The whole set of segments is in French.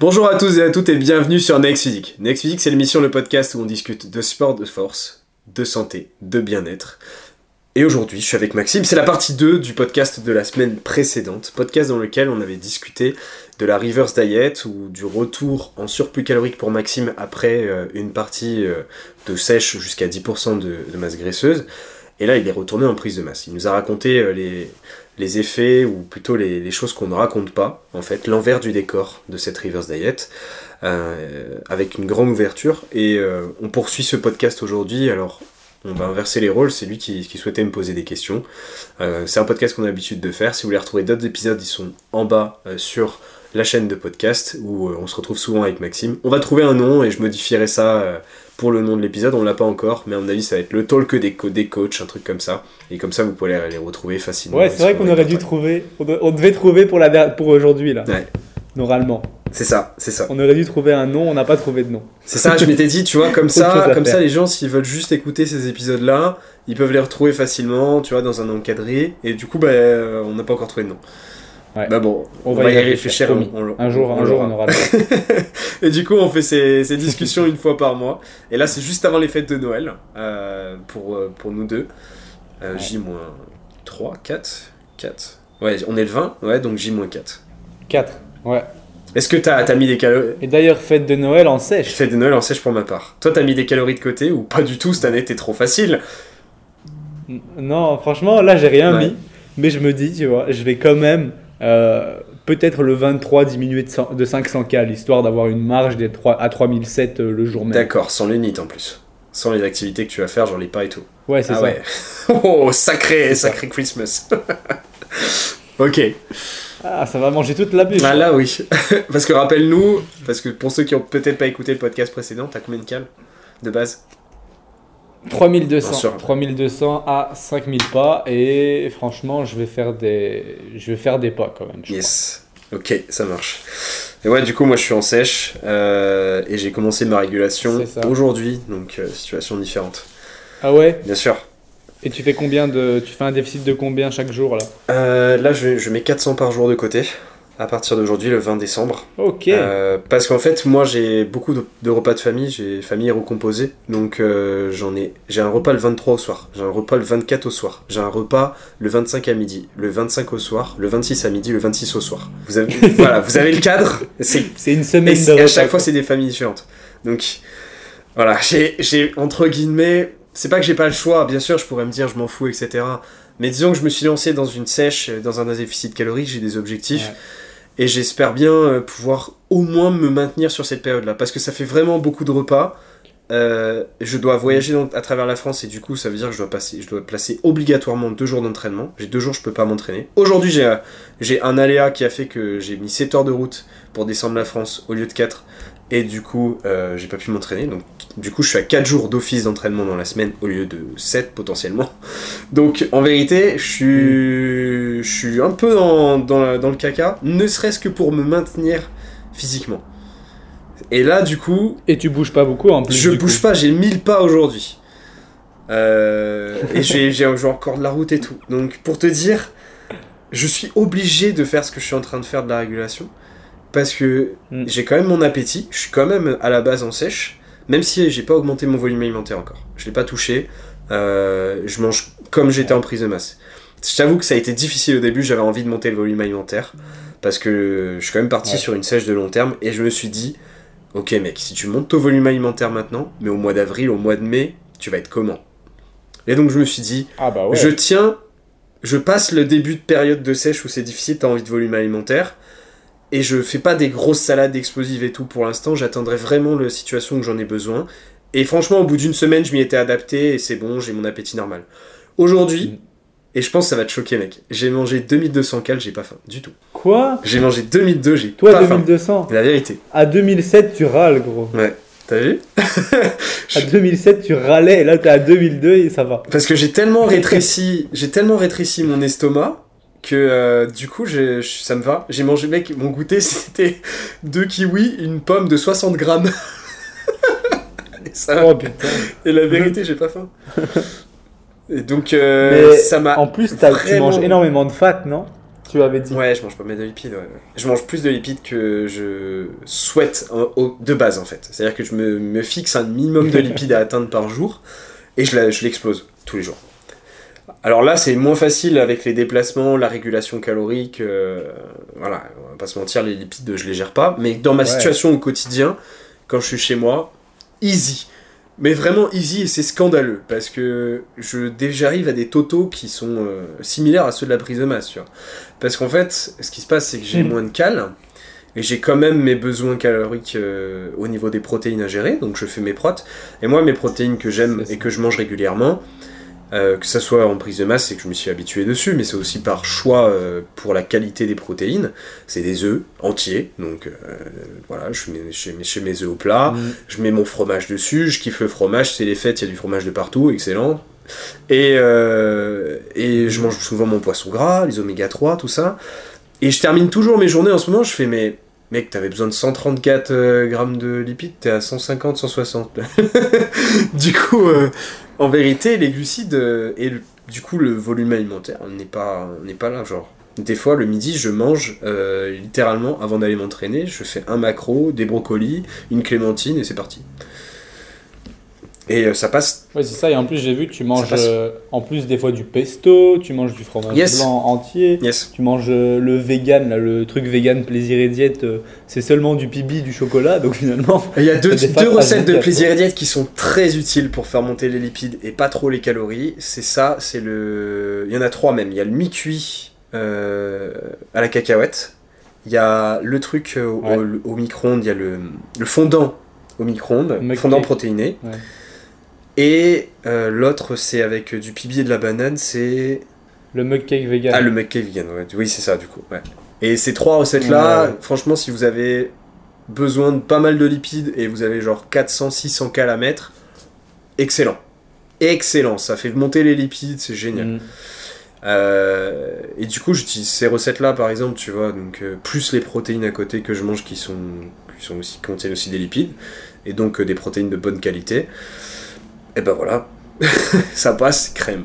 Bonjour à tous et à toutes et bienvenue sur Next Physique. Next Physique, c'est l'émission, le podcast où on discute de sport de force, de santé, de bien-être. Et aujourd'hui, je suis avec Maxime. C'est la partie 2 du podcast de la semaine précédente. Podcast dans lequel on avait discuté de la reverse diet ou du retour en surplus calorique pour Maxime après euh, une partie euh, de sèche jusqu'à 10% de, de masse graisseuse. Et là, il est retourné en prise de masse. Il nous a raconté euh, les, les effets, ou plutôt les, choses qu'on ne raconte pas, en fait, l'envers du décor de cette reverse diet, euh, avec une grande ouverture. Et euh, on poursuit ce podcast aujourd'hui. Alors, on va inverser les rôles. C'est lui qui, souhaitait me poser des questions. Euh, c'est un podcast qu'on a l'habitude de faire. Si vous voulez retrouver d'autres épisodes, ils sont en bas sur la chaîne de podcast où on se retrouve souvent avec Maxime. On va trouver un nom et je modifierai ça pour le nom de l'épisode. On l'a pas encore, mais à mon avis, ça va être le talk des, co- des coachs, un truc comme ça. Et comme ça, vous pouvez les, retrouver facilement. Ouais, c'est vrai qu'on aurait dû trouver. On, de- on devait trouver pour, la, pour aujourd'hui, là. Ouais. Normalement. C'est ça, c'est ça. On aurait dû trouver un nom, on n'a pas trouvé de nom. C'est ça, je m'étais dit, tu vois, comme ça, comme faire. ça, les gens, s'ils veulent juste écouter ces épisodes-là, ils peuvent les retrouver facilement, tu vois, dans un encadré. Et du coup, bah, on n'a pas encore trouvé de nom. Ouais. Bah bon, on, On va, va y réfléchir. réfléchir, on- on- Un jour, un jour, on aura Et du coup, on fait ces, ces discussions une fois par mois. Et là, c'est juste avant les fêtes de Noël, euh, pour, euh, pour nous deux. Euh, Ouais. J-3, 4, 4. Ouais, on est le 20, ouais, donc J-4. 4. Ouais. Est-ce que t'as as mis des calories Et d'ailleurs, fête de Noël en sèche. Fête de Noël en sèche pour ma part. Toi, t'as mis des calories de côté ou pas du tout? Cette année, t'es trop facile. Non, franchement, là, j'ai rien Ouais. mis. Mais je me dis, tu vois, je vais quand même. Euh, Peut-être le 23 diminuer de, 100 de 500 cal, histoire d'avoir une marge des 3 à 3007 euh, le jour même. D'accord, sans les NIT en plus. Sans les activités que tu vas faire, genre les pas et tout. Ouais, c'est Ah ça. ouais. Oh, sacré, ça. sacré Christmas. ok. Ah, ça va manger toute la bûche. Ah là, oui. parce que rappelle-nous, parce que pour ceux qui ont peut-être pas écouté le podcast précédent, t'as combien de cal de base? 3200. Bien sûr. 3200 à 5000 pas. Et franchement, je vais faire des, je vais faire des pas quand même. je Yes. Ok, ça marche. Et ouais, du coup, moi je suis en sèche euh, et j'ai commencé ma régulation aujourd'hui, donc euh, situation différente. Ah ouais? Bien sûr. Et tu fais combien de. Tu fais un déficit de combien chaque jour là? Euh, là, je, je mets 400 par jour de côté à partir d'aujourd'hui, le 20 décembre. Ok. Euh, parce qu'en fait, moi, j'ai beaucoup de, de repas de famille, j'ai famille recomposée, donc euh, j'en ai, j'ai un repas le 23 au soir, j'ai un repas le 24 au soir, j'ai un repas le 25 à midi, le 25 au soir, le 26 à midi, le 26 au soir. Vous avez, voilà, vous avez le cadre. C'est une semaine de repas. à chaque fois, c'est des familles différentes. Donc, voilà, j'ai, entre guillemets, c'est pas que j'ai pas le choix, bien sûr, je pourrais me dire je m'en fous, etc. Mais disons que je me suis lancé dans une sèche, euh, dans un déficit calorique, j'ai des objectifs. Ouais. Et j'espère bien euh, pouvoir au moins me maintenir sur cette période-là. Parce que ça fait vraiment beaucoup de repas. Euh, je dois voyager à travers la France et du coup ça veut dire que je dois, passer, je dois placer obligatoirement deux jours d'entraînement. J'ai deux jours, je peux pas m'entraîner. Aujourd'hui j'ai, euh, j'ai un aléa qui a fait que j'ai mis 7 heures de route pour descendre la France au lieu de 4. Et du coup euh, j'ai pas pu m'entraîner. Donc du coup je suis à 4 jours d'office d'entraînement dans la semaine au lieu de 7 potentiellement. Donc en vérité je suis, je suis un peu dans, dans, la- dans le caca, ne serait-ce que pour me maintenir physiquement. Et là du coup Et tu bouges pas beaucoup en plus. je bouge coup. pas, j'ai 1000 pas aujourd'hui. Euh, et j'ai encore de la route et tout. Donc pour te dire, je suis obligé de faire ce que je suis en train de faire de la régulation. Parce que Mm. j'ai quand même mon appétit, je suis quand même à la base en sèche, même si j'ai pas augmenté mon volume alimentaire encore. Je l'ai pas touché, euh, je mange comme j'étais en prise de masse. Je t'avoue que ça a été difficile au début, j'avais envie de monter le volume alimentaire, parce que je suis quand même parti Ouais. sur une sèche de long terme, et je me suis dit, ok mec, si tu montes ton volume alimentaire maintenant, mais au mois d'avril, au mois de mai, tu vas être comment? Et donc je me suis dit, Ah bah ouais. je tiens, je passe le début de période de sèche où c'est difficile, t'as envie de volume alimentaire, et je fais pas des grosses salades explosives et tout pour l'instant, j'attendrai vraiment la situation où j'en ai besoin. Et franchement, au bout d'une semaine, je m'y étais adapté et c'est bon, j'ai mon appétit normal. Aujourd'hui, Mm. et je pense que ça va te choquer, mec, j'ai mangé 2200 cales, j'ai pas faim du tout. Quoi? J'ai mangé 2002, j'ai Toi, pas faim. 2200 La vérité. À 2007, tu râles, gros. Ouais. T'as vu? À 2007, tu râlais, et là, t'es à 2002 et ça va. Parce que j'ai tellement rétréci, j'ai tellement rétréci mon estomac que euh, du coup je- ça me va. J'ai mangé mec, mon goûter c'était deux kiwis, une pomme de 60 grammes. et, ça- Oh putain. et la vérité j'ai pas faim. Et donc euh, ça m'a. En plus, t'as- tu vraiment- manges énormément de fat, non? Tu avais dit. Ouais, je mange pas mal de lipides. ouais. Je mange plus de lipides que je souhaite de base en fait. C'est-à-dire que je me, me fixe un minimum de lipides à atteindre par jour et je l'explose tous les jours. Alors là, c'est moins facile avec les déplacements, la régulation calorique. euh, voilà, on va pas se mentir, les lipides, je les gère pas. Mais dans ma Ouais. situation au quotidien, quand je suis chez moi, easy. Mais vraiment easy et c'est scandaleux parce que je j'arrive à des totaux qui sont euh, similaires à ceux de la prise de masse, tu vois. Parce qu'en fait, ce qui se passe, c'est que j'ai Mhm. moins de cales et j'ai quand même mes besoins caloriques euh, au niveau des protéines à gérer, donc je fais mes protes. Et moi, mes protéines que j'aime et que je mange régulièrement, euh, que ça soit en prise de masse, c'est que je me suis habitué dessus, mais c'est aussi par choix euh, pour la qualité des protéines. C'est des œufs entiers, donc euh, voilà, je mets, je mets- je mets mes œufs au plat, Mm. je mets mon fromage dessus, je kiffe le fromage, c'est les fêtes, il y a du fromage de partout, excellent. Et, et je mange souvent mon poisson gras, les oméga 3, tout ça. Et je termine toujours mes journées en ce moment, je fais mais mec, t'avais besoin de 134 euh, grammes de lipides, t'es à 150, 160. du coup, euh, en vérité, les glucides euh, et du coup le volume alimentaire n'est pas, n'est pas là, genre. Des fois, le midi, je mange euh, littéralement avant d'aller m'entraîner. Je fais un macro, des brocolis, une clémentine et c'est parti. Et euh, ça passe. Ouais, c'est ça. Et en plus, j'ai vu, tu manges euh, en plus des fois du pesto, tu manges du fromage Yes. blanc entier. Yes. Tu manges euh, le vegan, là, le truc vegan plaisir et diète, euh, c'est seulement du pibi, du chocolat, donc finalement. Il y a deux, recettes de plaisir et diète qui sont très utiles pour faire monter les lipides et pas trop les calories. C'est ça, c'est le. Il y en a trois même. Il y a le mi-cuit à la cacahuète. Il y a le truc au, Ouais. au- au micro-ondes. Il y a le, le fondant au micro-ondes, fondant protéiné. Ouais. Et euh, l'autre, c'est avec du pibi et de la banane. C'est Le mug cake vegan. ah, le McCake vegan, ouais. Oui, c'est ça, du coup. Ouais. Et ces trois recettes-là, Ouais. franchement, si vous avez besoin de pas mal de lipides et vous avez genre 400, 600 cal à mettre, excellent. Excellent, ça fait monter les lipides, c'est génial. Mm. Euh, et du coup, j'utilise ces recettes-là, par exemple, tu vois, donc euh, plus les protéines à côté que je mange qui sont, qui sont aussi, qui contiennent aussi des lipides, et donc euh, des protéines de bonne qualité. Et ben voilà, ça passe crème.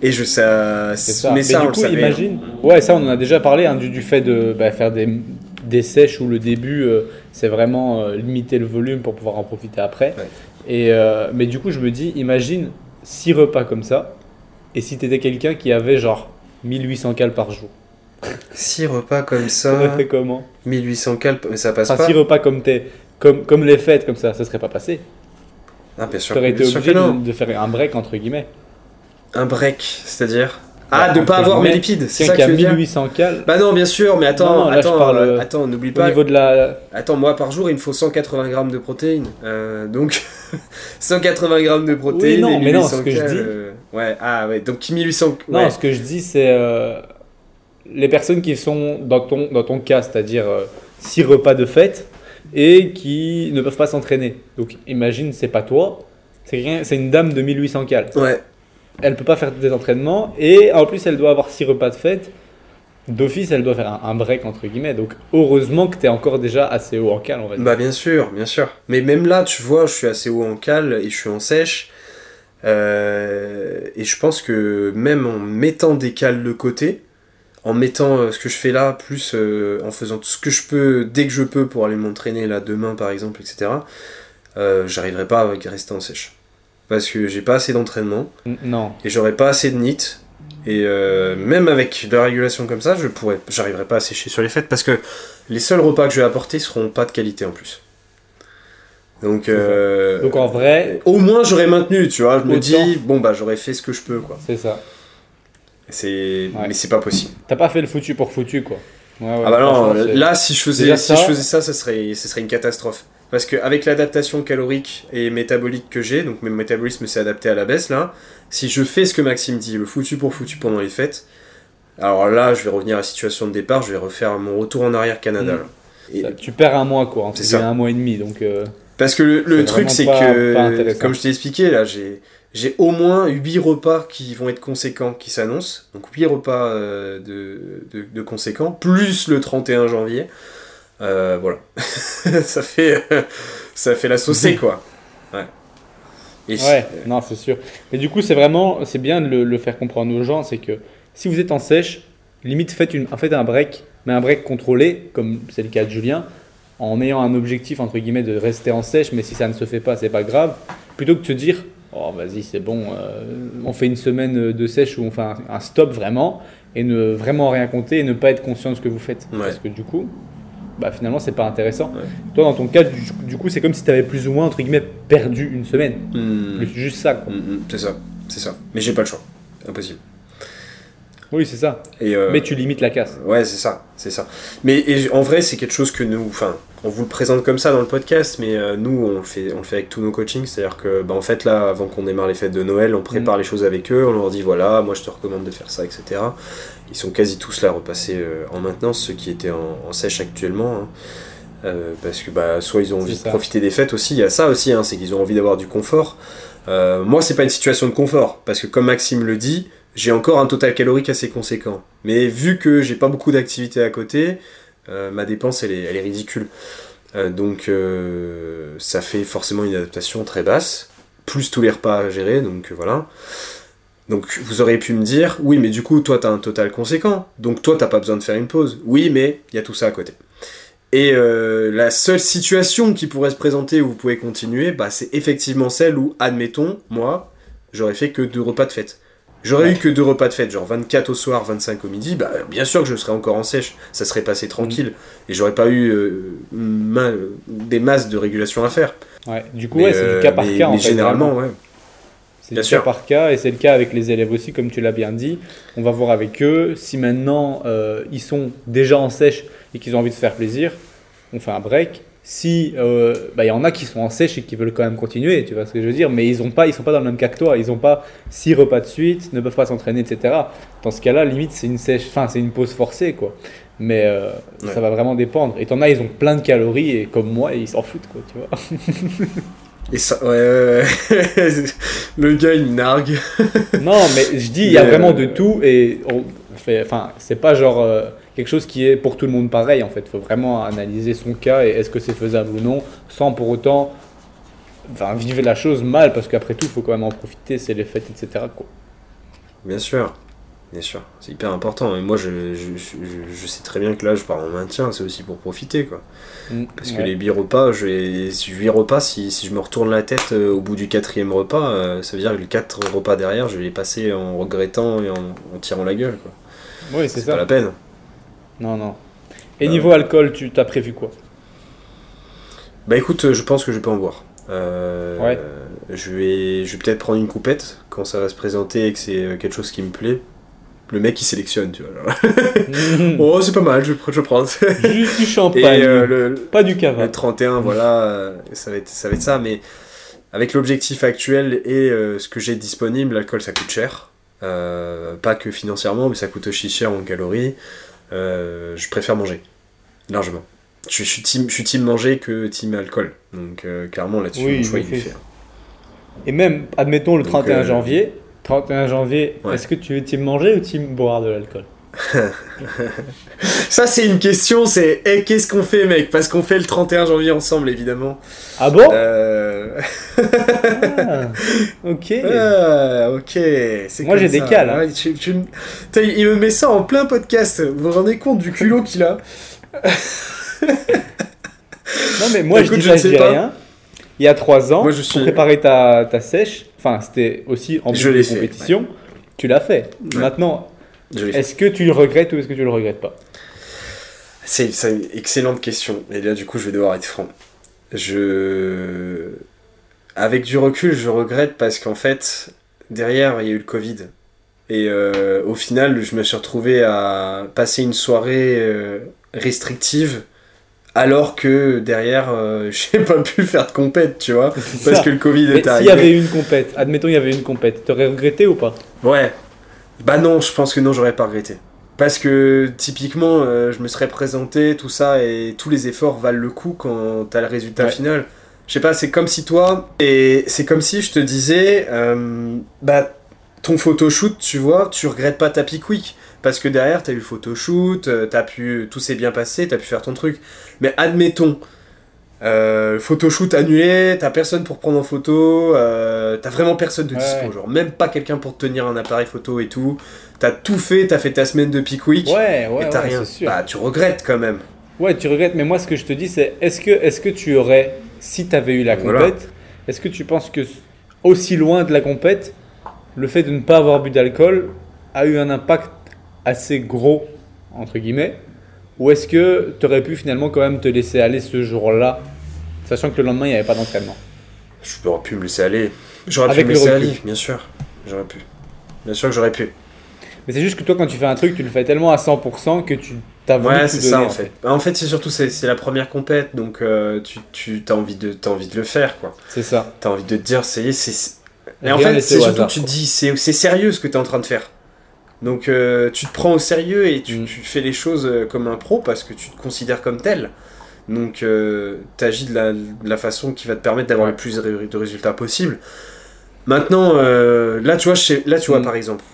Et je ça, ça. mais Mais ça, du on coup, le savait. imagine. Ouais, ça, on en a déjà parlé hein, du, du fait de bah, faire des, des sèches où le début, euh, c'est vraiment euh, limiter le volume pour pouvoir en profiter après. Ouais. Et, euh, mais du coup, je me dis, imagine 6 repas comme ça, et si t'étais quelqu'un qui avait genre 1800 cales par jour. Six repas comme Ça fait comment? 1800 cal, mais ça passe Enfin, pas. 6 repas comme, t'es, comme, comme les fêtes, comme ça, ça serait pas passé. Ah, bien sûr. T'aurais été bien sûr obligé non. de, de faire un break, entre guillemets. Un break, c'est-à-dire Ah, Bah, de pas entre avoir mes lipides, c'est ça que qui a tu veux dire 1800 cales, Bah non, bien sûr, mais attends, Non, non, là, attends, parle, euh, attends, n'oublie au pas. niveau de la... Attends, moi par jour, il me faut 180 grammes de protéines. Euh, donc, 180 grammes de protéines. Oui, non, et mais non, 1800 ce que je cal, dis- euh, Ouais, ah ouais, donc 1800. Non, ouais. ce que je dis, c'est euh, les personnes qui sont dans ton, dans ton cas, c'est-à-dire 6 repas de fête et qui ne peuvent pas s'entraîner. Donc imagine, c'est pas toi, c'est une dame de 1800 cales. Ouais, Elle peut pas faire des entraînements et en plus elle doit avoir 6 repas de fête. D'office, elle doit faire un, un break entre guillemets. Donc heureusement que tu es encore déjà assez haut en cale, on va dire. bah bien sûr, bien sûr. Mais même là, tu vois, je suis assez haut en cale et je suis en sèche. Euh, et je pense que même en mettant des cales de côté, en mettant euh, ce que je fais là, plus euh, en faisant tout ce que je peux dès que je peux pour aller m'entraîner là demain par exemple, etc., euh, j'arriverai pas à rester en sèche. Parce que j'ai pas assez d'entraînement Non. et j'aurai pas assez de NIT. Et euh, même avec de la régulation comme ça, je pourrais, j'arriverai pas à sécher sur les fêtes parce que les seuls repas que je vais apporter seront pas de qualité en plus. Donc, euh, Donc en vrai, au moins j'aurais maintenu, tu vois. Je me dis, bon bah j'aurais fait ce que je peux, quoi. c'est ça. C'est, Ouais. mais c'est pas possible. T'as pas fait le foutu pour foutu quoi. Ouais, ouais, ah bah non, c'est- là si je faisais, si ça- je faisais ça, ça serait, ce serait une catastrophe. Parce qu'avec l'adaptation calorique et métabolique que j'ai, donc mon métabolisme s'est adapté à la baisse là, si je fais ce que Maxime dit, le foutu pour foutu pendant les fêtes, alors là je vais revenir à la situation de départ, je vais refaire mon retour en arrière Canada. Mm. là. Et- Ça, tu perds un mois quoi, entre C'est guillemets, ça. un mois et demi. Donc euh, Parce que le, le C'est truc, c'est pas que, comme je t'ai expliqué, là, j'ai, j'ai au moins 8 repas qui vont être conséquents qui s'annoncent. Donc 8 repas euh, de, de, de conséquents, plus le 31 janvier. Euh, voilà. ça, fait, ça fait la saucée, quoi. Ouais. Et ouais, non c'est sûr. Mais du coup c'est vraiment, c'est bien de le, le faire comprendre aux gens, c'est que si vous êtes en sèche, limite faites, une, faites un break, mais un break contrôlé, comme c'est le cas de Julien, en ayant un objectif entre guillemets de rester en sèche, mais si ça ne se fait pas, c'est pas grave, plutôt que de se dire oh vas-y c'est bon, euh, on fait une semaine de sèche ou on fait un, un, stop vraiment et ne vraiment rien compter et ne pas être conscient de ce que vous faites, Ouais. parce que du coup, bah finalement c'est pas intéressant. Ouais. Toi dans ton cas, du, du coup c'est comme si tu avais plus ou moins entre guillemets perdu une semaine. C'est juste ça. Hmm, hmm, C'est ça, c'est ça. Mais j'ai pas le choix. Impossible. Oui c'est ça, Et, euh, mais tu limites la casse. Ouais, c'est ça, c'est ça. Mais et en vrai, c'est quelque chose que nous, enfin, on vous le présente comme ça dans le podcast, mais euh, nous, on le fait, on le fait avec tous nos coachings, c'est-à-dire que, bah, en fait, là, avant qu'on démarre les fêtes de Noël, on prépare les choses avec eux, on leur dit voilà, moi, je te recommande de faire ça, etc. Ils sont quasi tous là repassés euh, en maintenance, ceux qui étaient en, en sèche actuellement. hein. Euh, parce que bah, soit ils ont envie de profiter des fêtes aussi, il y a ça aussi, hein, c'est qu'ils ont envie d'avoir du confort. Euh, moi, c'est pas une situation de confort, parce que comme Maxime le dit, j'ai encore un total calorique assez conséquent. Mais vu que j'ai pas beaucoup d'activités à côté, euh, ma dépense elle est, ridicule. Euh, donc euh, ça fait forcément une adaptation très basse, plus tous les repas à gérer, donc voilà. Donc vous auriez pu me dire, oui mais du coup toi t'as un total conséquent, donc toi t'as pas besoin de faire une pause. Oui mais il y a tout ça à côté. Et la seule situation qui pourrait se présenter où vous pouvez continuer, bah, c'est effectivement celle où, admettons, moi, j'aurais fait que deux repas de fête. J'aurais Ouais. eu que deux repas de fête, genre 24 au soir, 25 au midi, bah bien sûr que je serais encore en sèche, ça serait passé tranquille, et j'aurais pas eu euh, ma- des masses de régulation à faire. Ouais. Du coup ouais, c'est du cas par mais- cas en mais fait. généralement, vraiment. ouais. C'est du sûr. cas par cas et c'est le cas avec les élèves aussi, comme tu l'as bien dit. On va voir avec eux si maintenant euh, ils sont déjà en sèche et qu'ils ont envie de se faire plaisir, on fait un break. Si euh, bah, il y en a qui sont en sèche et qui veulent quand même continuer, tu vois ce que je veux dire, mais ils ont pas, ils sont pas dans le même cas que toi. Ils n'ont pas six repas de suite, ne peuvent pas s'entraîner, etc. Dans ce cas-là, limite c'est une sèche, enfin c'est une pause forcée quoi. Mais euh, Ouais. ça va vraiment dépendre. Et t'en as, ils ont plein de calories et comme moi, ils s'en foutent quoi, tu vois. Et ça, ouais, ouais, ouais. le gars il me nargue. Non, mais je dis, il y a Mais, vraiment euh, de tout et on fait, enfin, c'est pas genre quelque chose qui est pour tout le monde pareil en fait. Il faut vraiment analyser son cas et est-ce que c'est faisable ou non, sans pour autant enfin, vivre la chose mal parce qu'après tout, il faut quand même en profiter, c'est les fêtes, etc. Quoi. Bien sûr, bien sûr, c'est hyper important. Et moi, je, je, je- je sais très bien que là, je pars en maintien, c'est aussi pour profiter, quoi. Parce que les huit repas, je vais, si huit repas, si, si je me retourne la tête euh, au bout du quatrième repas, euh, ça veut dire que les quatre repas derrière, je vais les passer en regrettant et en, en tirant la gueule, quoi. Oui, c'est C'est pas la ça. peine. Non, non. Et Bah, niveau alcool, tu t'as prévu quoi? Bah écoute, euh, je pense que je peux en boire. Euh, Ouais. Je vais, je vais peut-être prendre une coupette quand ça va se présenter et que c'est euh, quelque chose qui me plaît. Le mec il sélectionne, tu vois. oh, c'est pas mal, je, je prends. Juste du Et champagne, euh, le, pas du cava. Le 31, voilà, euh, ça va, être, ça va être ça, mais avec l'objectif actuel et euh, ce que j'ai disponible, l'alcool ça coûte cher. Euh, pas que financièrement, mais ça coûte aussi cher en calories. Euh, je préfère manger, largement. Je, je suis team, je suis team manger que team alcool. Donc euh, clairement là-dessus, Oui, mon choix mais il est c'est- fait. Et même, admettons le Donc, 31 euh, janvier. 31 janvier, Ouais. est-ce que tu veux team manger ou team boire de l'alcool? Ça c'est une question, c'est eh, qu'est-ce qu'on fait mec? Parce qu'on fait le 31 janvier ensemble évidemment. Ah bon? Euh... Ah, Ok. Ah, ok. c'est Moi, j'ai des cales, hein. Ouais, tu- tu me- Putain, il me met ça en plein podcast. Vous vous rendez compte du culot qu'il a? Non, mais moi, Écoute, je je ça, ne sais pas. rien. Il y a trois ans, Moi, je suis- pour préparer ta, ta sèche, enfin, c'était aussi en Je de fait, compétition, tu l'as fait. Ouais. Maintenant. Est-ce que tu le regrettes ou est-ce que tu le regrettes pas? C'est une excellente question. Et là, du coup, je vais devoir être franc. Je. Avec du recul, je regrette parce qu'en fait, derrière, il y a eu le Covid. Et euh, au final, je me suis retrouvé à passer une soirée euh, restrictive alors que derrière, euh, j'ai pas pu faire de compète, tu vois. Parce que le Covid Mais est s'il arrivé. y avait eu une compète, admettons il y avait une compète, t'aurais regretté ou pas? Ouais. Bah non, je pense que non, j'aurais pas regretté. Parce que typiquement, euh, je me serais présenté, tout ça, et tous les efforts valent le coup quand t'as le résultat Ouais. final. Je sais pas, c'est comme si toi, et c'est comme si je te disais, euh, bah ton photoshoot, tu vois, tu regrettes pas ta week. Parce que derrière, t'as eu le photoshoot, euh, t'as pu, tout s'est bien passé, t'as pu faire ton truc. Mais admettons, euh, photoshoot annulé, t'as personne pour prendre en photo, euh, t'as vraiment personne de Ouais, dispo, genre même pas quelqu'un pour te tenir un appareil photo et tout. T'as tout fait, t'as fait ta semaine de peak week, Ouais, ouais, et t'as rien. sûr. Bah, tu regrettes quand même. Ouais, tu regrettes, mais moi ce que je te dis c'est est-ce que, est que tu aurais, si tu avais eu la Voilà. compète, est-ce que tu penses que aussi loin de la compète, le fait de ne pas avoir bu d'alcool a eu un impact assez gros, entre guillemets? Ou est-ce que tu aurais pu finalement quand même te laisser aller ce jour-là, sachant que le lendemain il n'y avait pas d'entraînement? Je aurais pu me laisser aller. J'aurais pu me laisser aller, bien sûr. J'aurais pu. Bien sûr que j'aurais pu. Mais c'est juste que toi quand tu fais un truc, tu le fais tellement à 100% que tu t'as voulu Ouais, c'est ça en fait. En fait, c'est surtout c'est la première compète, donc euh, tu, tu as envie de t'as envie de le faire quoi. C'est ça. T'as envie de te dire c'est c'est et en fait c'est surtout hasard, tu te dis c'est c'est sérieux ce que tu es en train de faire. Donc euh, tu te prends au sérieux et tu, Mm. tu fais les choses euh, comme un pro parce que tu te considères comme tel. Donc euh, tu agis de la, de la façon qui va te permettre d'avoir le plus de ré- de résultats possible. Maintenant, euh, là tu vois, sais- là tu vois Mm. par exemple,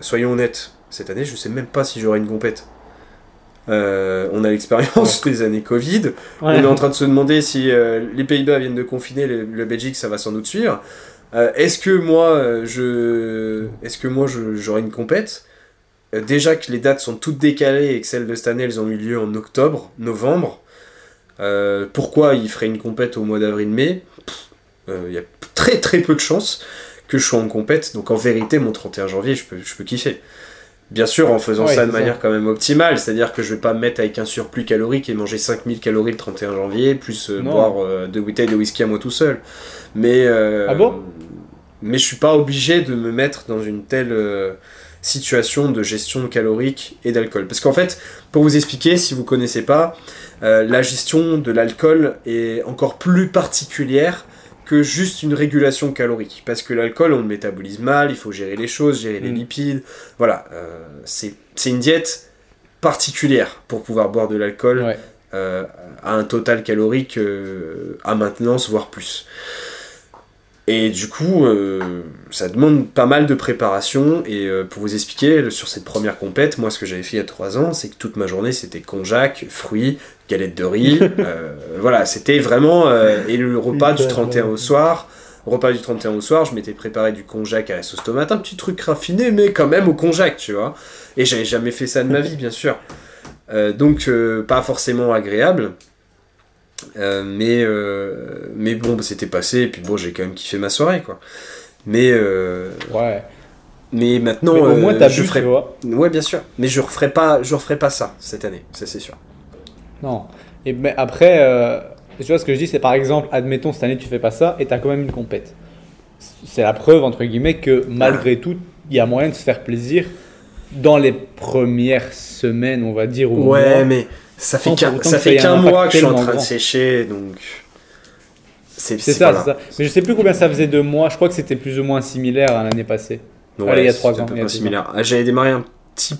soyons honnêtes, cette année je sais même pas si j'aurai une compète. Euh, on a l'expérience des années Covid. On est en train de se demander si euh, les Pays-Bas viennent de confiner, le, le Belgique, ça va sans doute suivre. Euh, est-ce que moi, euh, je, est-ce que moi, j'aurai une compète? Euh, Déjà que les dates sont toutes décalées et que celles de cette année, elles ont eu lieu en octobre, novembre. Euh, pourquoi il ferait une compète au mois d'avril-mai Il y a très très peu de chances que je sois en compète. Donc en vérité, mon 31 janvier, je peux, je peux kiffer. Bien sûr, en faisant Ouais, ça de ça. manière quand même optimale, c'est-à-dire que je vais pas me mettre avec un surplus calorique et manger 5000 calories le 31 janvier, plus euh, boire euh, deux bouteilles de whisky à moi tout seul. Mais, euh, Ah bon? Mais je suis pas obligé de me mettre dans une telle euh, situation de gestion calorique et d'alcool. Parce qu'en fait, pour vous expliquer, si vous connaissez pas, euh, la gestion de l'alcool est encore plus particulière que juste une régulation calorique. Parce que l'alcool, on le métabolise mal, il faut gérer les choses, gérer les Mm. lipides. Voilà, euh, c'est c'est une diète particulière pour pouvoir boire de l'alcool Ouais. euh, à un total calorique à maintenance, voire plus. Et du coup, euh, ça demande pas mal de préparation. Et euh, pour vous expliquer, sur cette première compète, moi, ce que j'avais fait il y a 3 ans, c'est que toute ma journée, c'était konjac, fruits, galettes de riz. euh, voilà, c'était vraiment. et le repas du Hyper 31 au soir. Repas du 31 au soir, je m'étais préparé du konjac à la sauce tomate, un petit truc raffiné, mais quand même au konjac, tu vois. Et j'avais jamais fait ça de ma vie, bien sûr. Donc, pas forcément agréable. Euh, mais, euh, mais bon, bah, c'était passé, et puis bon, j'ai quand même kiffé ma soirée, quoi. Mais, euh, Ouais. mais maintenant, Mais au moins t'as je bu, ferai... tu vois. Ouais, bien sûr. Mais je referai pas, je referai pas ça cette année, ça c'est sûr. Non. Et mais après, tu vois ce que je dis, c'est par exemple, admettons cette année tu fais pas ça et tu as quand même une compète. C'est la preuve entre guillemets que malgré tout, il y a moyen de se faire plaisir dans les premières semaines, on va dire. Ou Ouais, mois. mais ça fait qu'un, un mois que je suis en train de sécher, donc. C'est ça, voilà. ça. Mais je sais plus combien ça faisait de mois. Je crois que c'était plus ou moins similaire à l'année passée. Ouais, Allez, il y a trois ans, peu près deux similaire. Ah, J'avais démarré un petit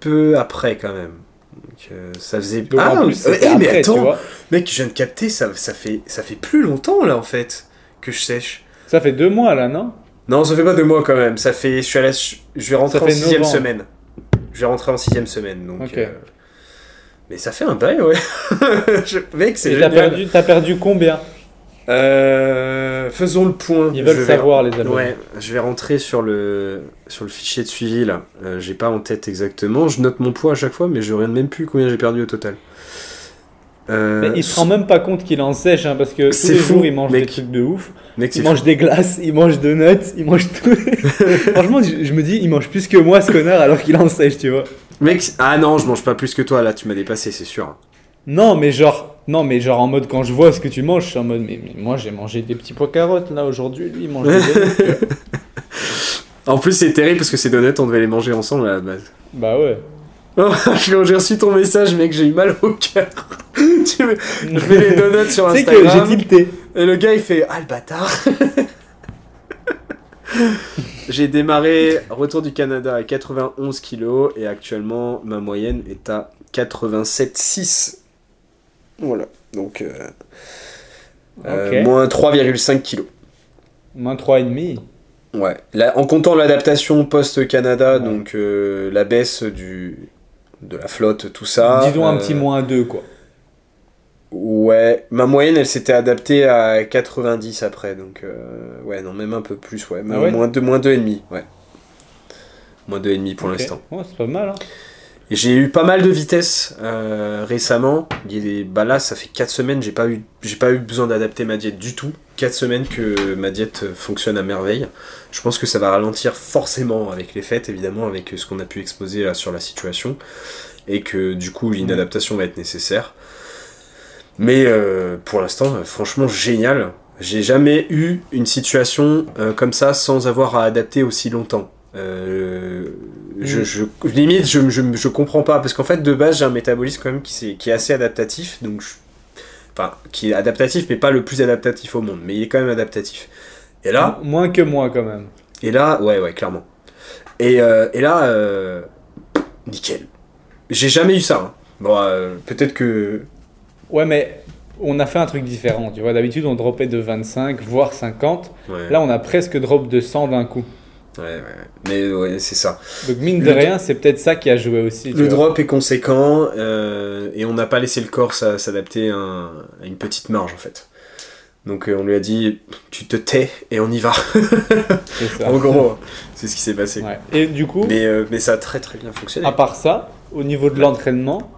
peu après quand même. Donc, euh, ça faisait. Donc ah, plus, c'était eh, mais attends, mec, je viens de capter, ça, ça, fait, ça fait plus longtemps là en fait que je sèche. Ça fait deux mois là, non? Non, ça fait pas deux mois quand même. Ça fait, je suis à la, je vais rentrer en sixième novembre. semaine. Je vais rentrer en sixième semaine, donc. Ok. euh, Mais ça fait un bail, ouais. Je- Mec, c'est t'as génial. perdu, t'as perdu combien? Euh, faisons le point. Ils veulent Je vais- savoir, les abonnés. Ouais, je vais rentrer sur le, sur le fichier de suivi là. Euh, j'ai pas en tête exactement. Je note mon poids à chaque fois, mais je ne même plus combien j'ai perdu au total. Euh, Mais il se rend même pas compte qu'il en sèche, hein, parce que tous les fou, jours il mange mec. des trucs de ouf. Mec, Il mange des glaces, il mange de nuts, il mange tout. Franchement, je, je me dis, il mange plus que moi ce connard alors qu'il en sèche, tu vois. Mec, ah non, je mange pas plus que toi là. Tu m'as dépassé, c'est sûr. Non, mais genre, non, mais genre en mode quand je vois ce que tu manges, je suis en mode, mais, mais moi j'ai mangé des petits pois carottes là aujourd'hui, lui il mange des donuts. En plus, c'est terrible parce que ces donuts, on devait les manger ensemble à la base. Bah ouais. Oh, Quand j'ai reçu ton message, mec, j'ai eu mal au cœur. Je mets les donuts sur Tu sais que Instagram. j'ai tilté. Et le gars il fait Ah le bâtard J'ai démarré retour du Canada à 91 kg et actuellement ma moyenne est à 87,6. Voilà, donc euh, euh, moins 3,5 kg. Moins 3,5. Ouais, Là, en comptant l'adaptation post-Canada, Ouais. donc euh, la baisse du, de la flotte, tout ça. Disons un petit moins 2 quoi. Ouais, ma moyenne elle s'était adaptée à 90 après, donc euh, ouais, non, même un peu plus, ouais, Ah ouais moins 2, moins deux et demi, ouais. moins 2,5 pour l'instant. Ouais, c'est pas mal. Hein. Et j'ai eu pas mal de vitesse euh, récemment. Bah là, ça fait 4 semaines, j'ai pas eu, j'ai pas eu besoin d'adapter ma diète du tout. 4 semaines que ma diète fonctionne à merveille. Je pense que ça va ralentir forcément avec les fêtes, évidemment, avec ce qu'on a pu exposer là sur la situation. Et que du coup, une Mhm. adaptation va être nécessaire. Mais euh, pour l'instant, euh, franchement, génial. J'ai jamais eu une situation euh, comme ça sans avoir à adapter aussi longtemps. Euh, je, Mm. je- limite, je, je, je comprends pas parce qu'en fait, de base, j'ai un métabolisme quand même qui, s'est- qui est assez adaptatif, donc je- enfin, qui est adaptatif, mais pas le plus adaptatif au monde, mais il est quand même adaptatif. Et là, Moins que moi quand même. et là, ouais, ouais, clairement. Et, et là, nickel. J'ai jamais eu ça. hein. Bon, peut-être que Ouais, mais on a fait un truc différent. Tu vois, d'habitude on dropait de 25, voire 50. ouais, Là, on a presque drop de 100 d'un coup. ouais, ouais. mais ouais, c'est ça. Donc mine de Le- rien, c'est peut-être ça qui a joué aussi. Le drop est conséquent euh, et on n'a pas laissé le corps s'a- s'adapter à, un- à une petite marge en fait. Donc euh, on lui a dit tu te tais et on y va. Ça. en gros, c'est ce qui s'est passé. Ouais. Et du coup, Mais, euh, mais ça a très très bien fonctionné. à part ça, au niveau de l'entraînement,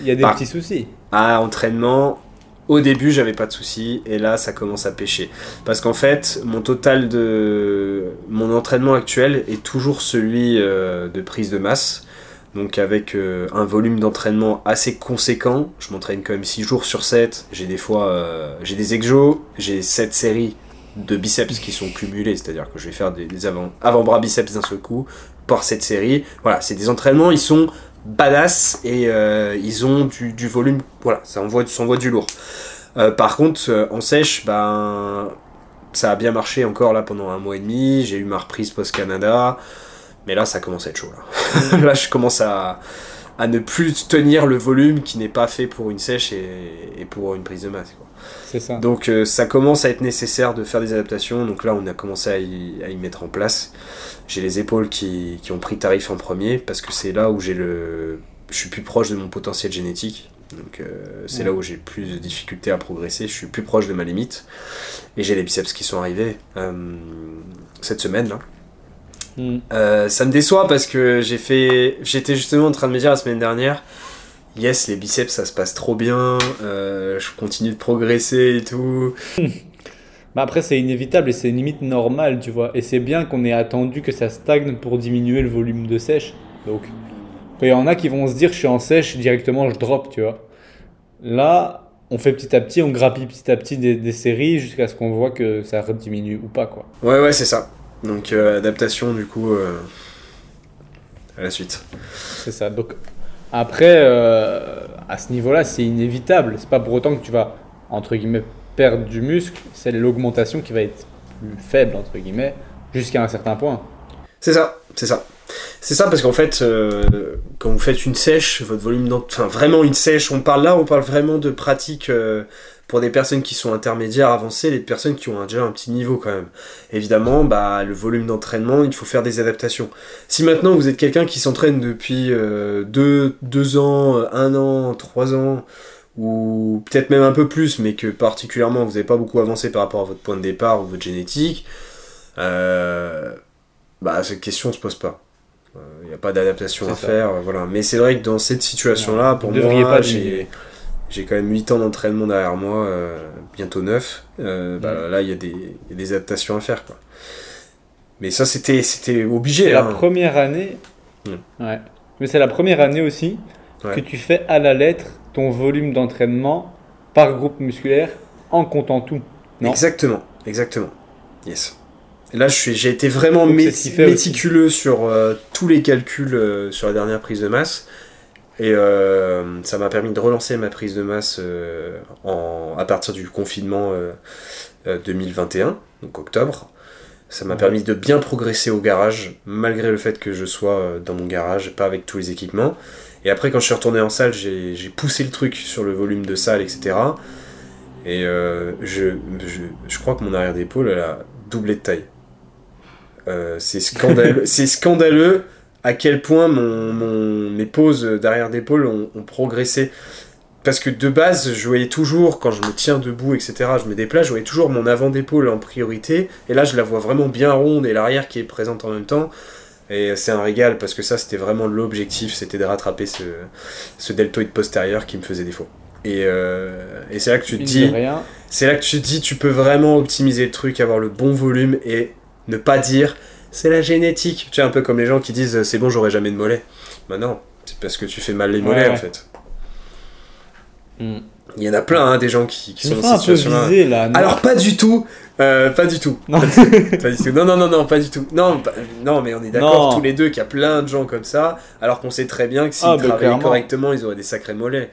il y a des Bah. petits soucis. À entraînement, au début j'avais pas de soucis et là ça commence à pêcher. Parce qu'en fait, mon total de mon entraînement actuel est toujours celui euh, de prise de masse. Donc avec euh, un volume d'entraînement assez conséquent, je m'entraîne quand même 6 jours sur 7, j'ai des fois euh, j'ai des exos, j'ai 7 séries de biceps qui sont cumulés, c'est-à-dire que je vais faire des, des avant, avant-bras biceps d'un seul coup par cette série. Voilà, c'est des entraînements, ils sont badass et euh, ils ont du, volume, voilà, ça envoie, ça envoie du lourd. Euh, par contre, euh, en sèche, ben, ça a bien marché encore là pendant un mois et demi, j'ai eu ma reprise post-Canada, mais là ça commence à être chaud. Là, là je commence à, à ne plus tenir le volume qui n'est pas fait pour une sèche et, et pour une prise de masse. quoi. C'est ça. Donc euh, ça commence à être nécessaire de faire des adaptations. Donc là, on a commencé à y, à y mettre en place. J'ai les épaules qui, qui ont pris tarif en premier parce que c'est là où j'ai le, je suis plus proche de mon potentiel génétique. Donc euh, c'est Ouais. là où j'ai plus de difficultés à progresser. Je suis plus proche de ma limite. Et j'ai les biceps qui sont arrivés euh, cette semaine là. Hmm. Euh, ça me déçoit parce que j'ai fait, j'étais justement en train de me dire la semaine dernière, yes les biceps ça se passe trop bien, euh, je continue de progresser et tout. Bah après, c'est inévitable et c'est limite normal, tu vois. Et c'est bien qu'on ait attendu que ça stagne pour diminuer le volume de sèche. Donc, il y en a qui vont se dire, je suis en sèche, directement je drop, tu vois. Là, on fait petit à petit, on grappille petit à petit des, des séries jusqu'à ce qu'on voit que ça diminue ou pas, quoi. Ouais ouais c'est ça. Donc euh, adaptation du coup euh, à la suite. C'est ça. Donc, après, euh, à ce niveau-là, c'est inévitable. C'est pas pour autant que tu vas, entre guillemets, perdre du muscle. C'est l'augmentation qui va être plus faible, entre guillemets, jusqu'à un certain point. C'est ça, c'est ça. C'est ça parce qu'en fait, euh, quand vous faites une sèche, votre volume enfin vraiment une sèche, on parle là, on parle vraiment de pratique euh, pour des personnes qui sont intermédiaires, avancées, les personnes qui ont un- déjà un petit niveau quand même. Évidemment, bah le volume d'entraînement, il faut faire des adaptations. Si maintenant vous êtes quelqu'un qui s'entraîne depuis euh, deux, deux ans, euh, un an, trois ans, ou peut-être même un peu plus, mais que particulièrement vous n'avez pas beaucoup avancé par rapport à votre point de départ ou votre génétique, euh, bah cette question ne se pose pas. Il n'y a pas d'adaptation à ça. faire, euh, voilà. Mais c'est vrai que dans cette situation-là, pour vous moi, pas j'ai. J'ai quand même 8 ans d'entraînement derrière moi, euh, bientôt 9. Euh, bah, Là, il y, a des- il y a des adaptations à faire. Quoi. Mais ça, c'était c'était obligé. C'est la hein. première année. Mm. Ouais. Mais c'est la première année aussi Ouais. que tu fais à la lettre ton volume d'entraînement par groupe musculaire en comptant tout. Non? Exactement, exactement. Yes. Et là, j'ai été vraiment mé- méticuleux sur euh, tous les calculs sur la dernière prise de masse. Et euh, ça m'a permis de relancer ma prise de masse euh, en, à partir du confinement euh, euh, 2021, donc octobre. Ça m'a Ouais. permis de bien progresser au garage, malgré le fait que je sois dans mon garage, pas avec tous les équipements. Et après, quand je suis retourné en salle, j'ai poussé le truc sur le volume de salle, etc. Et je, je, je crois que mon arrière d'épaule, a doublé de taille. C'est scandaleux, c'est scandaleux à quel point mon, mon- mes poses d'arrière d'épaule ont, ont progressé. Parce que de base, je voyais toujours, quand je me tiens debout, etc., je me déplace, je voyais toujours mon avant d'épaule en priorité. Et là, je la vois vraiment bien ronde et l'arrière qui est présente en même temps. Et c'est un régal parce que ça, c'était vraiment l'objectif, c'était de rattraper ce, ce deltoïde postérieur qui me faisait défaut. Et, euh, et c'est là que tu te dis, c'est là que tu te dis, tu peux vraiment optimiser le truc, avoir le bon volume et ne pas dire c'est la génétique. Tu sais, un peu comme les gens qui disent c'est bon, j'aurai jamais de mollet. Bah non, c'est parce que tu fais mal les mollets Ouais, en fait. Hmm. Il y en a plein hein, des gens qui, sont dans cette situation-là. là. Alors pas du tout, euh, pas du tout. Non. Pas du tout. Non, non, non, non, pas du tout. Non, pas- non mais on est d'accord tous les deux qu'il y a plein de gens comme ça, alors qu'on sait très bien que s'ils Ah, bah, travaillaient clairement. correctement, ils auraient des sacrés mollets.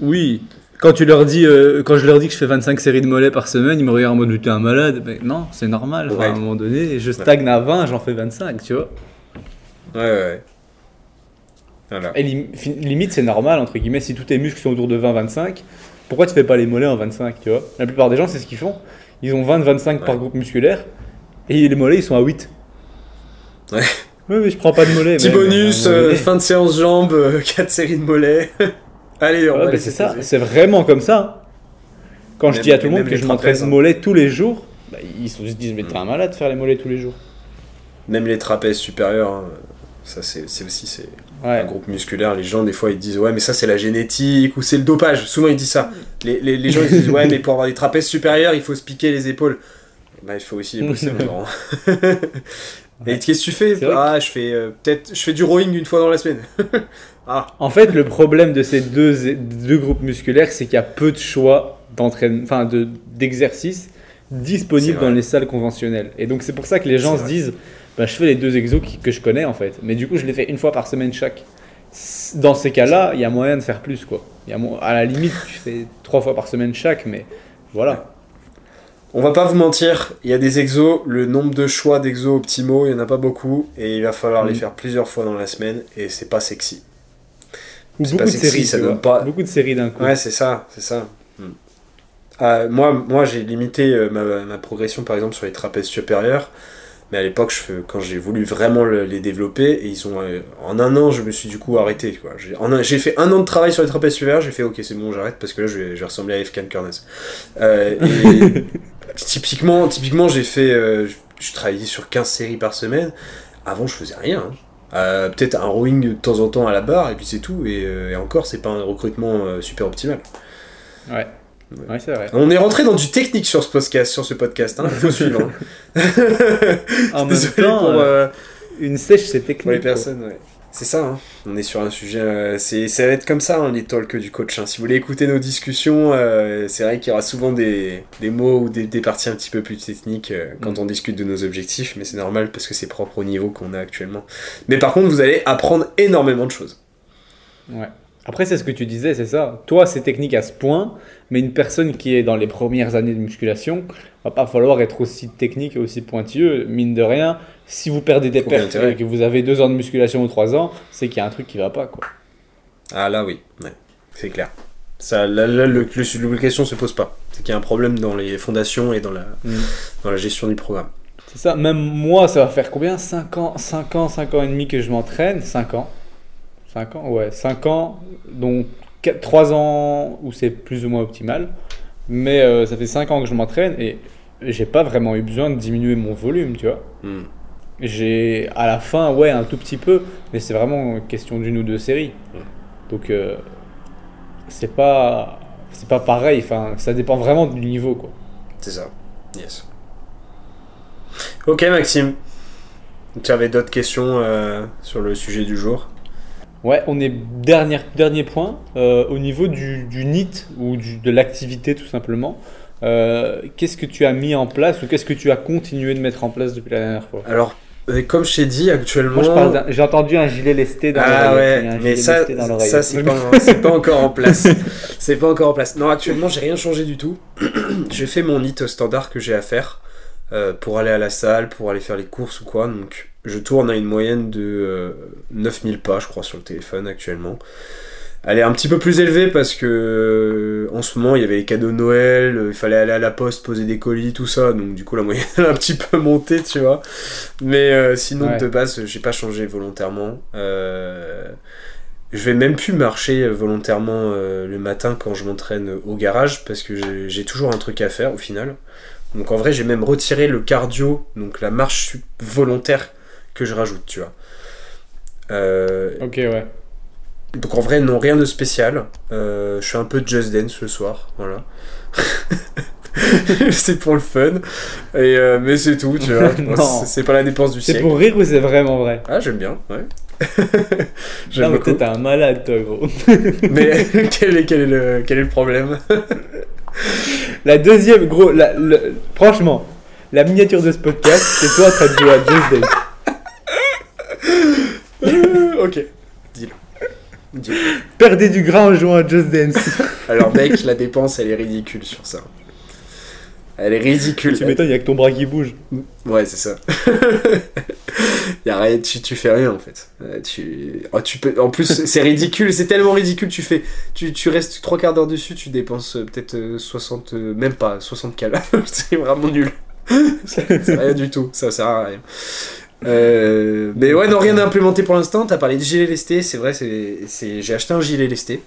Oui. Quand tu leur dis, euh, quand je leur dis que je fais 25 séries de mollets par semaine, ils me regardent en mode t'es un malade. Mais non, c'est normal. Enfin, Ouais. à un moment donné, je stagne à 20, j'en fais 25, tu vois. Ouais, ouais. Voilà. Et lim- limite, c'est normal, entre guillemets, si tous tes muscles sont autour de 20-25, pourquoi tu fais pas les mollets en 25, tu vois? La plupart des gens, c'est ce qu'ils font. Ils ont 20-25 par groupe musculaire, et les mollets, ils sont à 8. Ouais. Oui, mais je prends pas de mollets. Petit bonus, euh, fin de séance jambes, 4 séries de mollets. Allez, on Ouais, va bah, c'est ça, c'est vraiment comme ça. Quand je dis à tout le monde que je m'entraîne trapèzes, hein. tous les jours, bah, ils se disent mais t'es un malade de faire les mollets tous les jours. Même les trapèzes supérieurs, hein, ça c'est aussi c'est Ouais. un groupe musculaire. Les gens des fois ils disent ouais mais ça c'est la génétique ou c'est le dopage. Souvent ils disent ça. Les, les, les gens ils disent ouais mais pour avoir des trapèzes supérieurs il faut se piquer les épaules. Bah il faut aussi les bosser grand. Et qu'est-ce que tu fais? Ah je fais euh, peut-être je fais du rowing une fois dans la semaine. Ah En fait, le problème de ces deux, deux groupes musculaires, c'est qu'il y a peu de choix enfin d'exercices disponibles dans les salles conventionnelles. Et donc c'est pour ça que les gens se vrai. disent, bah, je fais les deux exos que je connais en fait, mais du coup je les fais une fois par semaine chaque. Dans ces cas-là, il y a moyen de faire plus quoi. Y a à la limite, tu fais trois fois par semaine chaque, mais voilà. On va pas vous mentir, il y a des exos, le nombre de choix d'exos optimaux, il y en a pas beaucoup, et il va falloir les Mm. faire plusieurs fois dans la semaine, et c'est pas sexy. Beaucoup pas de sexy, séries, ça tu donne vois. pas- Beaucoup de séries d'un coup. Ouais, c'est ça, c'est ça. Mm. Ah, moi, moi j'ai limité euh, ma, ma progression par exemple sur les trapèzes supérieurs, mais à l'époque, quand j'ai voulu vraiment le- les développer, et ils ont, euh, en un an, je me suis du coup arrêté. quoi. J'ai fait un an de travail sur les trapèzes supérieurs, j'ai fait ok, c'est bon, j'arrête parce que là, je vais, je vais ressembler à Efkan Kurnaz. Euh, et typiquement, typiquement j'ai fait, euh, je, je travaillais sur 15 séries par semaine. Avant, je faisais rien. hein. Euh, Peut-être un rowing de temps en temps à la barre, et puis c'est tout. Et, euh, et encore, c'est pas un recrutement euh, super optimal. Ouais, ouais c'est vrai. On est rentré dans du technique sur ce podcast, sur ce podcast. Hein. Il faut suivre. hein. En même temps, pour, une sèche c'est technique. pour les personnes. ouais. C'est ça. hein. On est sur un sujet. euh, c'est, ça va être comme ça, hein, les talks du coach. hein. Si vous voulez écouter nos discussions, euh, c'est vrai qu'il y aura souvent des, des mots ou des, des parties un petit peu plus techniques euh, quand Mm. on discute de nos objectifs, mais c'est normal parce que c'est propre au niveau qu'on a actuellement. Mais par contre, vous allez apprendre énormément de choses. Ouais. Après, c'est ce que tu disais, c'est ça. Toi, c'est technique à ce point, mais une personne qui est dans les premières années de musculation, va pas falloir être aussi technique et aussi pointilleux. Mine de rien, si vous perdez des intérêt. et que vous avez deux ans de musculation ou trois ans, c'est qu'il y a un truc qui va pas, quoi. Ah là, oui, ouais, c'est clair. Ça, là, là, le, le- la question se pose pas. C'est qu'il y a un problème dans les fondations et dans la, dans la gestion du programme. C'est ça. Même moi, ça va faire combien? 5 ans, 5 ans, 5 ans et demi que je m'entraîne? 5 ans. 5 ans, ouais, 5 ans, donc 3 ans où c'est plus ou moins optimal. Mais euh, ça fait 5 ans que je m'entraîne et j'ai pas vraiment eu besoin de diminuer mon volume, tu vois. Hmm. J'ai à la fin, ouais, un tout petit peu, mais c'est vraiment question d'une ou deux séries. Mm. Donc euh, c'est pas c'est pas pareil. Enfin, ça dépend vraiment du niveau, quoi. C'est ça. Yes. Ok, Maxime. Tu avais d'autres questions euh, sur le sujet du jour? Ouais, on est dernier dernier point euh, au niveau du, du NIT ou du- de l'activité tout simplement. Euh, qu'est-ce que tu as mis en place ou qu'est-ce que tu as continué de mettre en place depuis la dernière fois? Alors, euh, comme je t'ai dit, actuellement. J'ai entendu un gilet lesté dans Ah l'oreille. Il y a ouais, mais ça, ça c'est pas, c'est pas encore en place. C'est pas encore en place. Non, actuellement, j'ai rien changé du tout. j'ai fait mon NIT standard que j'ai à faire euh, pour aller à la salle, pour aller faire les courses ou quoi. Donc, je tourne à une moyenne de euh, 9000 pas, je crois, sur le téléphone actuellement. Elle est un petit peu plus élevée parce que euh, en ce moment il y avait les cadeaux de Noël, euh, il fallait aller à la poste poser des colis, tout ça, donc du coup la moyenne a un petit peu monté, tu vois. Mais euh, sinon Ouais. de base j'ai pas changé volontairement. Euh, je vais même plus marcher volontairement euh, le matin quand je m'entraîne au garage parce que j'ai toujours un truc à faire au final. Donc en vrai j'ai même retiré le cardio, donc la marche volontaire que je rajoute, tu vois. Euh, Ok, ouais. donc en vrai, non, rien de spécial. Euh, je fais un peu Just Dance ce soir, voilà. c'est pour le fun. Et, euh, mais c'est tout, tu vois. C'est- c'est pas la dépense du C'est siècle. pour rire ou c'est vraiment vrai? Ah, j'aime bien, ouais. J'aime mais beaucoup. t'es un malade, toi, gros. Mais quel est, quel, est le, quel est le problème? La deuxième, gros, la- le- franchement, la miniature de ce podcast, c'est toi en train de jouer à Just Dance. Ok. Perdez du gras en jouant à Just Dance. Alors mec, la dépense, elle est ridicule sur ça. Elle est ridicule. tu m'étonnes, il y a que ton bras qui bouge. Ouais, c'est ça. y a rien, tu, tu fais rien en fait. Euh, tu, oh, tu peux, en plus, c'est ridicule, c'est tellement ridicule. Tu fais, tu, tu restes trois quarts d'heure dessus, tu dépenses euh, peut-être euh, 60, euh, même pas 60 cal. c'est vraiment nul. c'est rien du tout, ça sert à rien. Euh, mais ouais, non, rien à implémenter pour l'instant. T'as parlé de gilet lesté, c'est vrai, c'est, c'est, j'ai acheté un gilet lesté.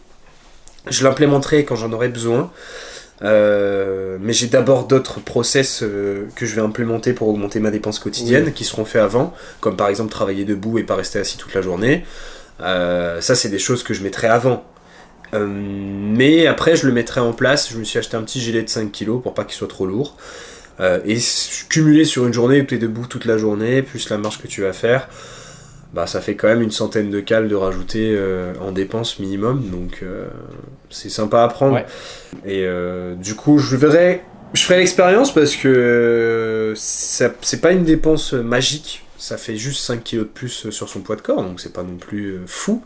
Je l'implémenterai quand j'en aurai besoin. Euh, mais j'ai d'abord d'autres process euh, que je vais implémenter pour augmenter ma dépense quotidienne, qui seront faits avant, comme par exemple travailler debout et pas rester assis toute la journée. Euh, ça, c'est des choses que je mettrai avant. Mais après, je le mettrai en place. Je me suis acheté un petit gilet de 5 kg pour pas qu'il soit trop lourd. Et cumulé sur une journée où tu es debout toute la journée, plus la marche que tu vas faire, bah ça fait quand même une centaine de cales de rajouter euh, en dépenses minimum. Donc euh, c'est sympa à prendre. Ouais. Et euh, du coup, je verrai, je ferai l'expérience parce que ça- c'est pas une dépense magique. Ça fait juste 5 kilos de plus sur son poids de corps, donc c'est pas non plus fou.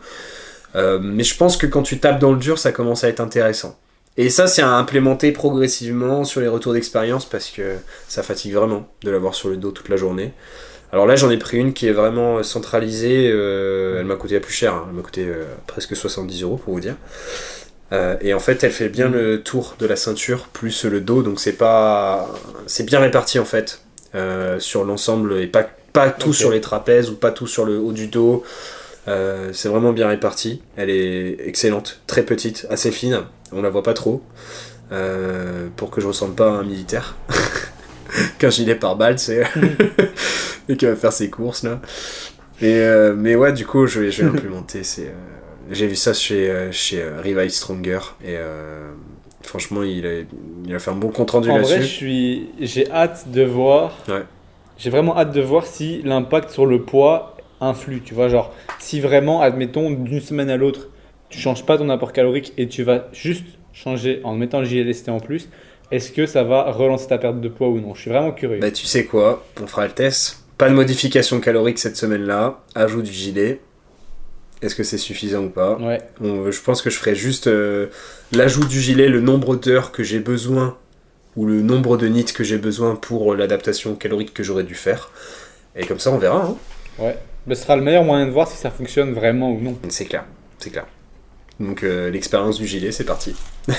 Mais je pense que quand tu tapes dans le dur, ça commence à être intéressant. Et ça, c'est à implémenter progressivement sur les retours d'expérience parce que ça fatigue vraiment de l'avoir sur le dos toute la journée. Alors là, j'en ai pris une qui est vraiment centralisée. euh, elle m'a coûté la plus cher. hein. Elle m'a coûté euh, presque 70 euros pour vous dire. Euh, et en fait, elle fait bien le tour de la ceinture plus le dos, donc c'est pas, c'est bien réparti en fait euh, sur l'ensemble et pas pas tout sur les trapèzes ou pas tout sur le haut du dos. Euh, c'est vraiment bien réparti. Elle est excellente, très petite, assez fine. On la voit pas trop pour que je ressemble pas à un militaire. Qu'un gilet par balle, c'est et qui va faire ses courses là. Et euh, mais ouais, du coup, je vais, je vais l'implémenter. C'est euh, j'ai vu ça chez, euh, chez Revive Stronger et franchement, il a, il a fait un bon compte rendu En vrai, je là-dessus. suis, j'ai hâte de voir. Ouais. J'ai vraiment hâte de voir si l'impact sur le poids influe. Tu vois, genre, si vraiment, admettons, d'une semaine à l'autre, tu changes pas ton apport calorique et tu vas juste changer en mettant le JLST en plus, est-ce que ça va relancer ta perte de poids ou non? Je suis vraiment curieux. Bah, tu sais quoi, on fera le test. Pas de modification calorique cette semaine-là. Ajout du gilet. Est-ce que c'est suffisant ou pas? Ouais. On- Je pense que je ferai juste euh, l'ajout du gilet, le nombre d'heures que j'ai besoin ou le nombre de nits que j'ai besoin pour l'adaptation calorique que j'aurais dû faire. Et comme ça, on verra. hein. Ouais. Mais ce sera le meilleur moyen de voir si ça fonctionne vraiment ou non. C'est clair, c'est clair. Donc euh, l'expérience du gilet, c'est parti.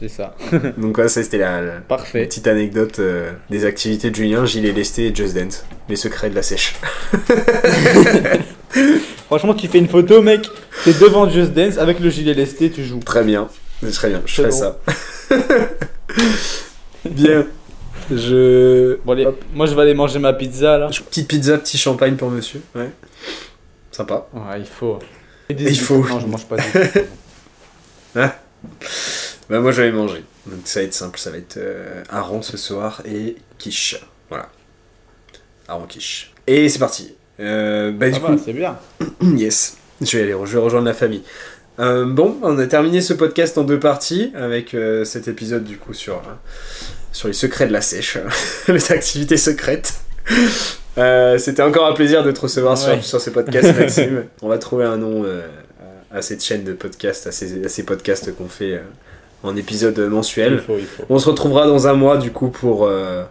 C'est ça. Donc ouais, ça c'était la, la Parfait. petite anecdote euh, des activités de Julien, gilet lesté et Just Dance. Les secrets de la sèche. Franchement, tu fais une photo, mec, t'es devant Just Dance avec le gilet lesté, tu joues. Très bien, très bien, je ferai bon. ça. bien. Je... Bon, allez, moi je vais aller manger ma pizza là. Petite pizza, petit champagne pour monsieur. Ouais. Sympa. Ouais, il faut. Et Il faut. Non, je mange pas du tout. Bah moi je vais manger. Donc ça va être simple, ça va être euh, ce soir et quiche. Voilà. Hareng quiche. Et c'est parti. Euh, bah du coup, c'est bien. yes. Je vais aller, je vais rejoindre la famille. Euh, bon, on a terminé ce podcast en deux parties avec euh, cet épisode du coup sur, euh, sur les secrets de la sèche, les activités secrètes. C'était encore un plaisir de te recevoir Ouais. sur, sur ce podcast, Maxime. on va trouver un nom à cette chaîne de podcast, à ces, à ces podcasts qu'on fait en épisode Il mensuel. faut, il faut. On se retrouvera dans un mois du coup pour euh,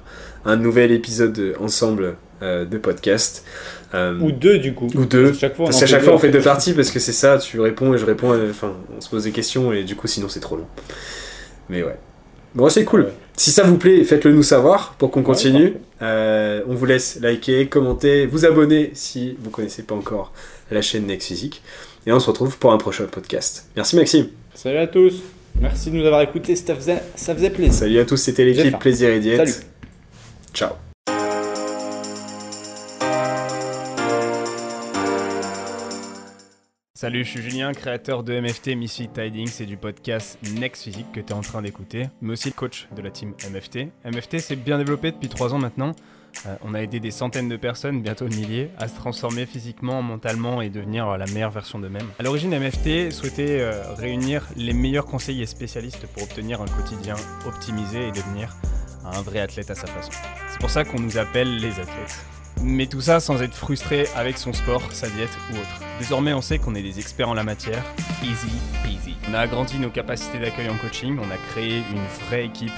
un nouvel épisode ensemble euh, de podcast. Euh, Ou deux du coup. ou deux. Chaque fois, Parce fait chaque fois on fait deux parties parce que c'est ça, tu réponds et je réponds, enfin on se pose des questions et du coup sinon c'est trop long. Mais ouais. Bon c'est cool. Ouais. Si ça vous plaît, faites-le nous savoir pour qu'on continue. on vous laisse liker, commenter, vous abonner si vous connaissez pas encore la chaîne Next Physique. Et on se retrouve pour un prochain podcast. Merci Maxime. Salut à tous. Merci de nous avoir écoutés, ça faisait, plaisir. Salut à tous, c'était l'équipe Plaisir et Diète. Salut. Ciao. Salut, je suis Julien, créateur de MFT Misfit Tidings et du podcast Next Physique que tu es en train d'écouter, mais aussi coach de la team MFT. MFT s'est bien développé depuis 3 ans maintenant. Euh, on a aidé des centaines de personnes, bientôt milliers, à se transformer physiquement, mentalement et devenir la meilleure version d'eux-mêmes. À l'origine, MFT souhaitait euh, réunir les meilleurs conseillers spécialistes pour obtenir un quotidien optimisé et devenir un vrai athlète à sa façon. C'est pour ça qu'on nous appelle les athlètes. Mais tout ça sans être frustré avec son sport, sa diète ou autre. Désormais, on sait qu'on est des experts en la matière. Easy peasy. On a agrandi nos capacités d'accueil en coaching, on a créé une vraie équipe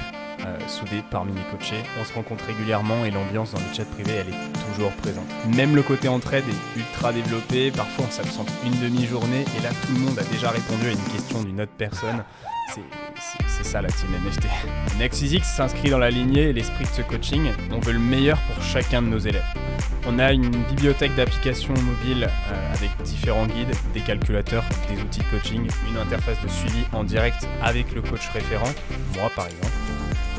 euh, soudée parmi les coachés. On se rencontre régulièrement et l'ambiance dans le chat privé, elle est toujours présente. Même le côté entraide est ultra développé. Parfois, on s'absente une demi-journée et là, tout le monde a déjà répondu à une question d'une autre personne. C'est ça la team NFT. Next s'inscrit dans la lignée et l'esprit de ce coaching. On veut le meilleur pour chacun de nos élèves. On a une bibliothèque d'applications mobiles euh, avec différents guides, des calculateurs, des outils de coaching, une interface de suivi en direct avec le coach référent, moi par exemple,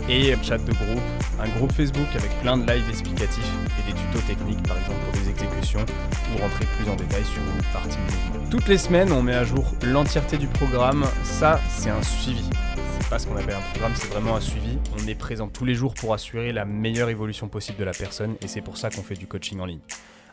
et chat de groupe, un groupe Facebook avec plein de lives explicatifs et des tutos techniques par exemple pour des exécutions ou rentrer plus en détail sur une partie. Toutes les semaines, on met à jour l'entièreté du programme. Ça, c'est un suivi c'est pas ce qu'on appelle un programme, c'est vraiment un suivi. On est présent tous les jours pour assurer la meilleure évolution possible de la personne et c'est pour ça qu'on fait du coaching en ligne.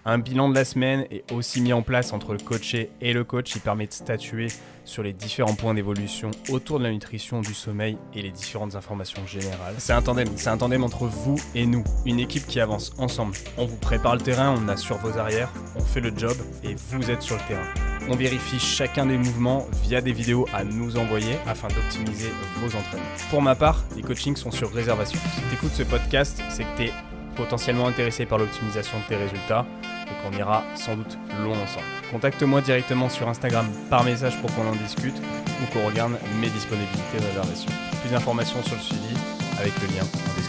Un bilan de la semaine est aussi mis en place entre le coaché et le coach. Il permet de statuer sur les différents points d'évolution autour de la nutrition, du sommeil et les différentes informations générales. C'est un tandem, c'est un tandem entre vous et nous, une équipe qui avance ensemble. On vous prépare le terrain, on assure vos arrières, on fait le job et vous êtes sur le terrain. On vérifie chacun des mouvements via des vidéos à nous envoyer afin d'optimiser vos entraînements. Pour ma part, les coachings sont sur réservation. Si tu écoutes ce podcast, c'est que tu es potentiellement intéressé par l'optimisation de tes résultats et qu'on ira sans doute loin ensemble. Contacte-moi directement sur Instagram par message pour qu'on en discute ou qu'on regarde mes disponibilités de réservation. Plus d'informations sur le suivi avec le lien en description.